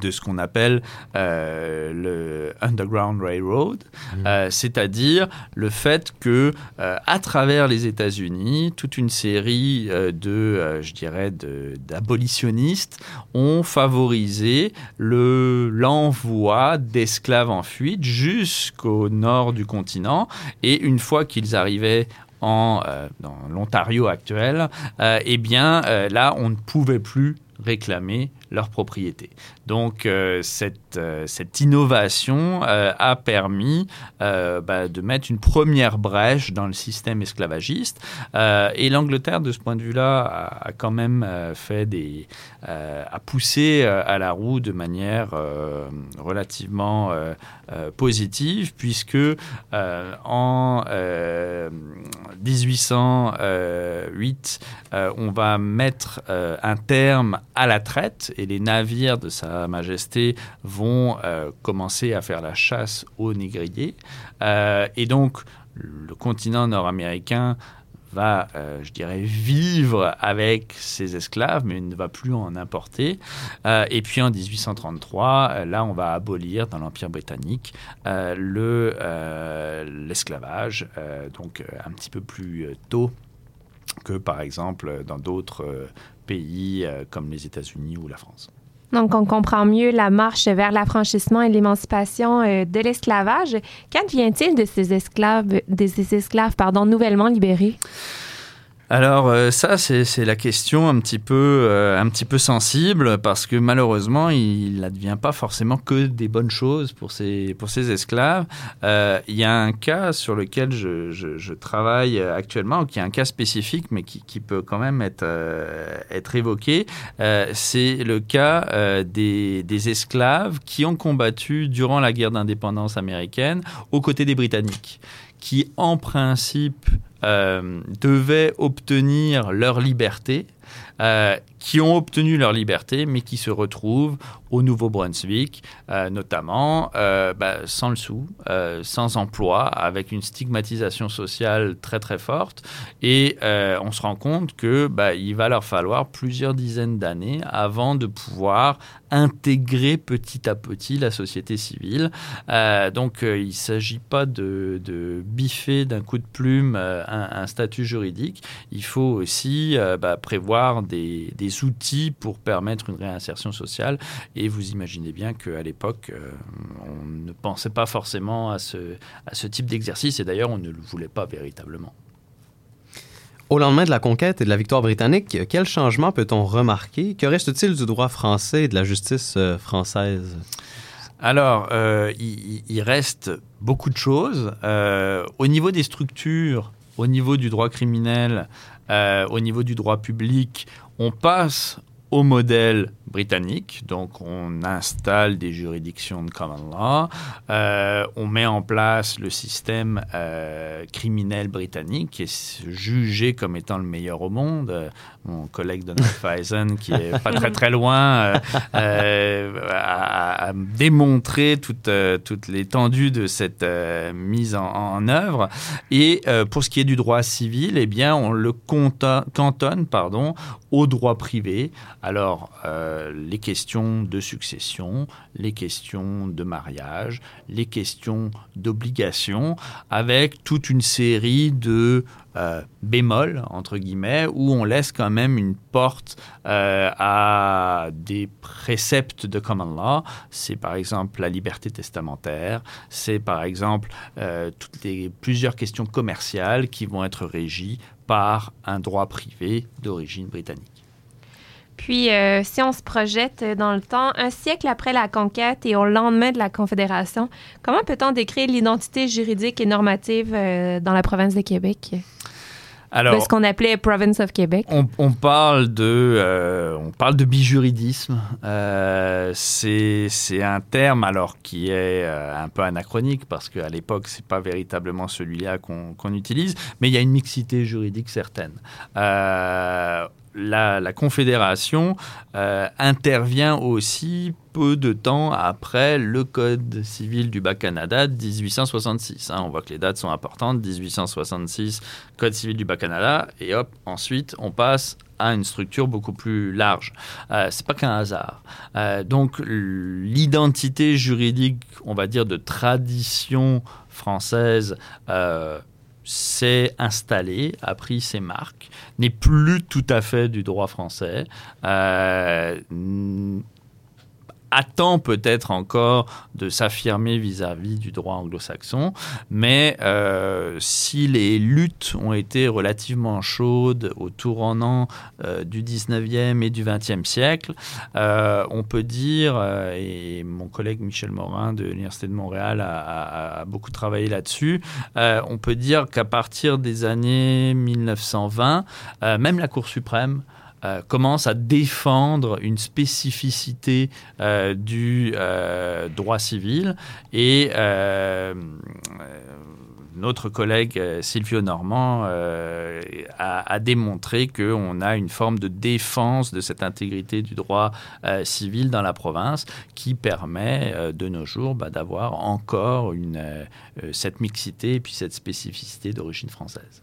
de ce qu'on appelle euh, le Underground Railroad, euh, c'est-à-dire le fait que euh, à travers les États-Unis, toute une série de, je dirais, d'abolitionnistes ont favorisé le l'envoi d'esclaves en fuite jusqu'au nord du continent, et une fois qu'ils arrivaient en, dans l'Ontario actuel, eh bien là, on ne pouvait plus réclamer leur propriété. Donc euh, cette, euh, cette innovation euh, a permis bah, de mettre une première brèche dans le système esclavagiste. Et l'Angleterre, de ce point de vue-là, a, a quand même fait des, a poussé à la roue de manière relativement positive, puisque en euh, 1808, euh, on va mettre un terme à la traite et les navires de Sa Majesté vont euh, commencer à faire la chasse aux négriers. Euh, et donc, le continent nord-américain va, euh, je dirais, vivre avec ses esclaves, mais ne va plus en importer. Et puis en 1833, euh, là, on va abolir dans l'Empire britannique le, l'esclavage, donc un petit peu plus tôt que par exemple dans d'autres pays euh, comme les États-Unis ou la France. Donc, on comprend mieux la marche vers l'affranchissement et l'émancipation euh, de l'esclavage. Qu'advient-il de ces esclaves, de ces esclaves pardon, nouvellement libérés? Alors euh, ça, c'est la question un petit, peu, euh, un petit peu sensible parce que malheureusement, il n'advient pas forcément que des bonnes choses pour ces, esclaves. Euh, Il y a un cas sur lequel je, travaille actuellement, qui est un cas spécifique, mais qui, peut quand même être, évoqué. C'est le cas des, des esclaves qui ont combattu durant la guerre d'indépendance américaine aux côtés des Britanniques qui en principe devaient obtenir leur liberté, euh, qui ont obtenu leur liberté, mais qui se retrouvent au Nouveau-Brunswick, euh, notamment euh, bah, sans le sou, euh, sans emploi, avec une stigmatisation sociale très très forte. Et on se rend compte que bah, il va leur falloir plusieurs dizaines d'années avant de pouvoir intégrer petit à petit la société civile. Donc il ne s'agit pas de, biffer d'un coup de plume un, statut juridique. Il faut aussi bah, prévoir des outils pour permettre une réinsertion sociale. Et vous imaginez bien qu'à l'époque, euh, on ne pensait pas forcément à ce, à ce type d'exercice. Et d'ailleurs, on ne le voulait pas véritablement. Au lendemain de la conquête et de la victoire britannique, quel changement peut-on remarquer? Que reste-t-il du droit français et de la justice euh, française? Alors, euh, il, il reste beaucoup de choses. Euh, au niveau des structures, au niveau du droit criminel, euh, au niveau du droit public, on passe au modèle britannique. Donc, on installe des juridictions de common law, euh, on met en place le système euh, criminel britannique qui est jugé comme étant le meilleur au monde. Euh, Mon collègue Donald Faison, qui est pas très très loin, euh, a, a démontré toute, toute l'étendue de cette mise en, en œuvre. Et pour ce qui est du droit civil, eh bien, on le cantonne pardon, au droit privé. Alors, euh, les questions de succession, les questions de mariage, les questions d'obligation, avec toute une série de euh, bémols, entre guillemets, où on laisse quand même une porte euh, à des préceptes de common law. C'est par exemple la liberté testamentaire, c'est par exemple euh, toutes les plusieurs questions commerciales qui vont être régies par un droit privé d'origine britannique. Puis, euh, si on se projette dans le temps, un siècle après la conquête et au lendemain de la Confédération, comment peut-on décrire l'identité juridique et normative euh, dans la province de Québec? Alors, De ce qu'on appelait Province of Québec? On, on parle de, euh, on parle de bijuridisme. Euh, c'est un terme alors qui est euh, un peu anachronique parce qu'à l'époque c'est pas véritablement celui-là qu'on qu'on utilise, mais il y a une mixité juridique certaine. La, la Confédération euh, intervient aussi peu de temps après le Code civil du Bas-Canada de 1866. hein. on voit que les dates sont importantes. 1866, Code civil du Bas-Canada, et hop, ensuite on passe à une structure beaucoup plus large. Euh, c'est pas qu'un hasard. Euh, donc l'identité juridique, on va dire, de tradition française. S'est installé, a pris ses marques, n'est plus tout à fait du droit français. Euh, attend peut-être encore de s'affirmer vis-à-vis du droit anglo-saxon, mais euh, si les luttes ont été relativement chaudes au tournant euh, du 19e et du 20e siècle, euh, on peut dire, et mon collègue Michel Morin de l'Université de Montréal a, a- beaucoup travaillé là-dessus, on peut dire qu'à partir des années 1920, euh, même la Cour suprême euh, commence à défendre une spécificité euh, du euh, droit civil et notre collègue Silvio Normand a, a démontré qu'on a une forme de défense de cette intégrité du droit civil dans la province qui permet de nos jours bah, d'avoir encore cette mixité et puis cette spécificité d'origine française.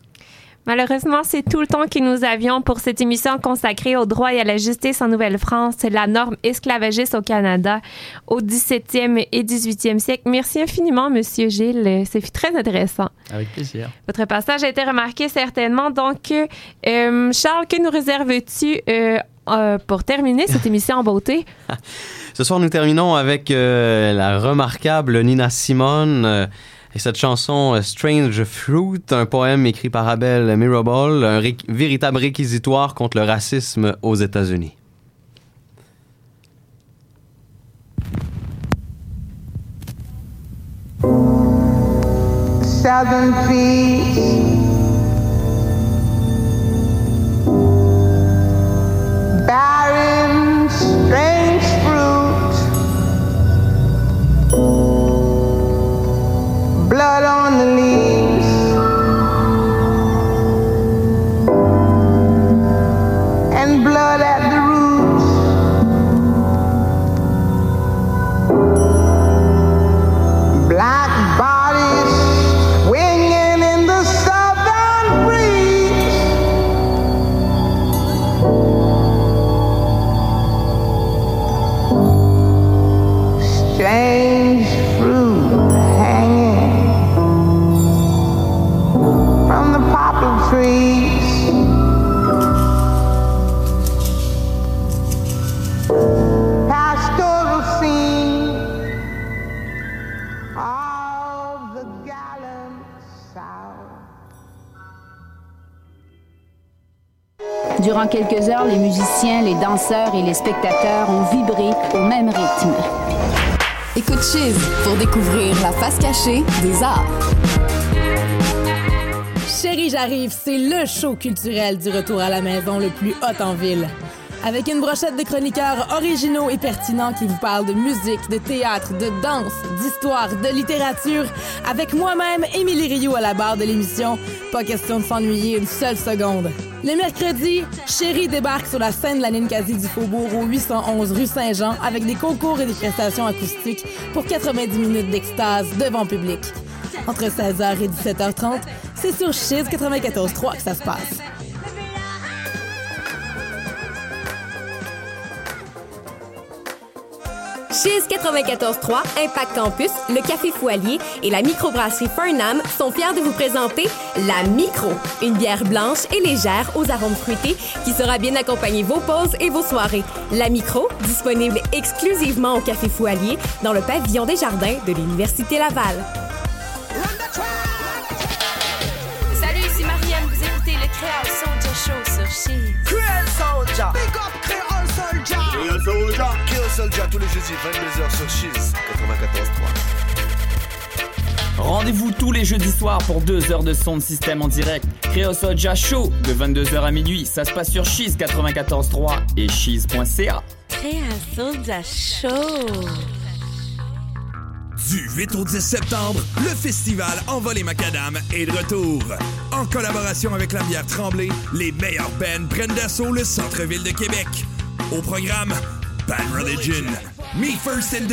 Malheureusement, c'est tout le temps que nous avions pour cette émission consacrée au droit et à la justice en Nouvelle-France, la norme esclavagiste au Canada au 17e et 18e siècle. Merci infiniment, Monsieur Gilles. C'est très intéressant. Avec plaisir. Votre passage a été remarqué certainement. Donc, euh, Charles, que nous réserves-tu euh, euh, pour terminer cette émission en beauté? Ce soir, nous terminons avec euh, la remarquable Nina Simone euh, et cette chanson euh, Strange Fruit, un poème écrit par Abel Mirabal, un véritable réquisitoire contre le racisme aux États-Unis. Southern trees, barren, blood on the leaves, Durant quelques heures, les musiciens, les danseurs et les spectateurs ont vibré au même rythme. Écoute Chiz pour découvrir la face cachée des arts. Chérie, j'arrive, c'est le show culturel du retour à la maison le plus hot en ville. Avec une brochette de chroniqueurs originaux et pertinents qui vous parlent de musique, de théâtre, de danse, d'histoire, de littérature, avec moi-même, Émilie Rio à la barre de l'émission, pas question de s'ennuyer une seule seconde. Le mercredi, Chérie débarque sur la scène de la Ninkasi du Faubourg au 811 rue Saint-Jean avec des concours et des prestations acoustiques pour 90 minutes d'extase devant public. Entre 16h et 17h30, c'est sur Chiz 94.3 que ça se passe. Chiz 94.3, Impact Campus, le Café Foualier et la microbrasserie Farnham sont fiers de vous présenter la Micro, une bière blanche et légère aux arômes fruités qui sera bien accompagner vos pauses et vos soirées. La Micro, disponible exclusivement au Café Foualier dans le pavillon des jardins de l'Université Laval. Salut, ici Marianne, vous écoutez le Créole Soldier Show sur Chiz. Créole Soldier. Big up Créole Soldier. Créole Soldier. Tous les jeudis 22h sur Chiz 94.3. Rendez-vous tous les jeudis soirs pour deux heures de son de système en direct. Créosoja Show de 22h à minuit. Ça se passe sur Cheese 94.3 et cheese.ca. Soldier Show. Du 8 au 10 septembre, le festival Envol et Macadam est de retour. En collaboration avec la bière Tremblay, les meilleurs bands prennent d'assaut le centre-ville de Québec. Au programme, Bad Religion, Me First and the